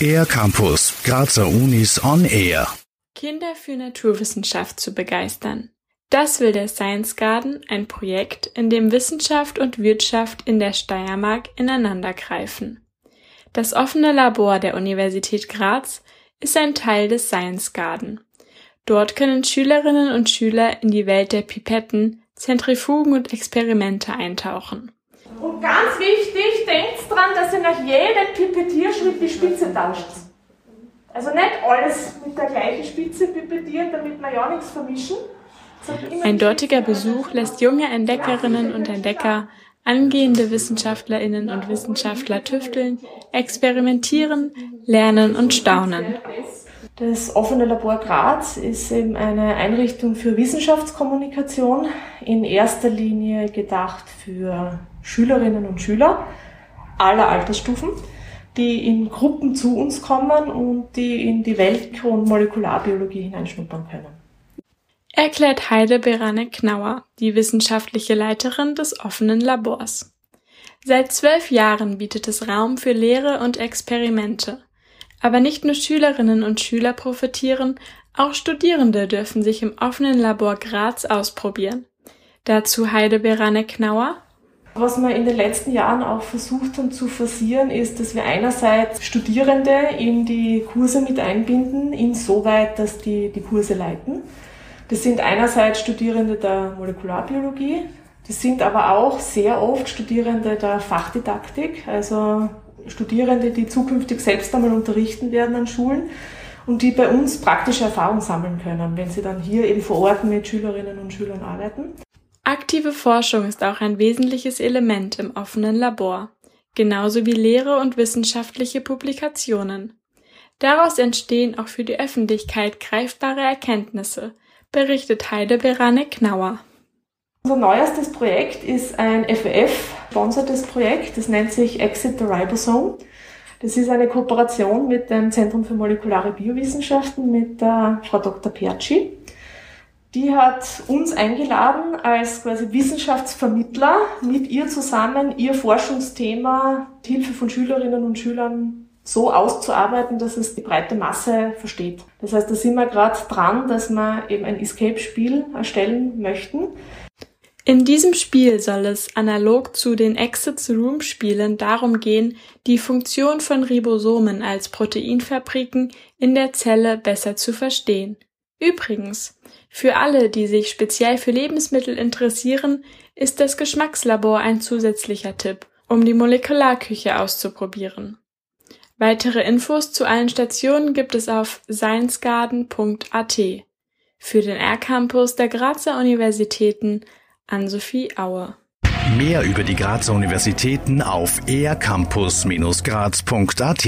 Air Campus, Grazer Unis on Air. Kinder für Naturwissenschaft zu begeistern. Das will der Science Garden, ein Projekt, in dem Wissenschaft und Wirtschaft in der Steiermark ineinandergreifen. Das offene Labor der Universität Graz ist ein Teil des Science Garden. Dort können Schülerinnen und Schüler in die Welt der Pipetten, Zentrifugen und Experimente eintauchen. Und ganz wichtig, denkt dran, dass ihr nach jedem Pipettierschritt die Spitze tauscht. Also nicht alles mit der gleichen Spitze pipettieren, damit wir ja nichts vermischen. Ein dortiger Besuch lässt junge Entdeckerinnen und Entdecker, angehende Wissenschaftlerinnen und Wissenschaftler tüfteln, experimentieren, lernen und staunen. Das offene Labor Graz ist eben eine Einrichtung für Wissenschaftskommunikation, in erster Linie gedacht für Schülerinnen und Schüler aller Altersstufen, die in Gruppen zu uns kommen und die in die Welt- und Molekularbiologie hineinschnuppern können. Erklärt Heide Berane Knauer, die wissenschaftliche Leiterin des offenen Labors. Seit zwölf Jahren bietet es Raum für Lehre und Experimente. Aber nicht nur Schülerinnen und Schüler profitieren, auch Studierende dürfen sich im offenen Labor Graz ausprobieren. Dazu Heide Berane Knauer. Was wir in den letzten Jahren auch versucht haben zu forcieren, ist, dass wir einerseits Studierende in die Kurse mit einbinden, insoweit, dass die die Kurse leiten. Das sind einerseits Studierende der Molekularbiologie, das sind aber auch sehr oft Studierende der Fachdidaktik, also Studierende, die zukünftig selbst einmal unterrichten werden an Schulen und die bei uns praktische Erfahrung sammeln können, wenn sie dann hier eben vor Ort mit Schülerinnen und Schülern arbeiten. Aktive Forschung ist auch ein wesentliches Element im offenen Labor, genauso wie Lehre und wissenschaftliche Publikationen. Daraus entstehen auch für die Öffentlichkeit greifbare Erkenntnisse, berichtet Heide Berane Knauer. Unser neuestes Projekt ist ein FEF-sponsertes Projekt, das nennt sich Exit the Ribosome. Das ist eine Kooperation mit dem Zentrum für molekulare Biowissenschaften mit der Frau Dr. Perci. Die hat uns eingeladen als quasi Wissenschaftsvermittler mit ihr zusammen ihr Forschungsthema mit Hilfe von Schülerinnen und Schülern so auszuarbeiten, dass es die breite Masse versteht. Das heißt, da sind wir gerade dran, dass wir eben ein Escape-Spiel erstellen möchten. In diesem Spiel soll es analog zu den Exits-Room-Spielen darum gehen, die Funktion von Ribosomen als Proteinfabriken in der Zelle besser zu verstehen. Übrigens, für alle, die sich speziell für Lebensmittel interessieren, ist das Geschmackslabor ein zusätzlicher Tipp, um die Molekularküche auszuprobieren. Weitere Infos zu allen Stationen gibt es auf sciencegarden.at. Für den R-Campus der Grazer Universitäten Ann-Sophie Auer. Mehr über die Grazer Universitäten auf ercampus-graz.at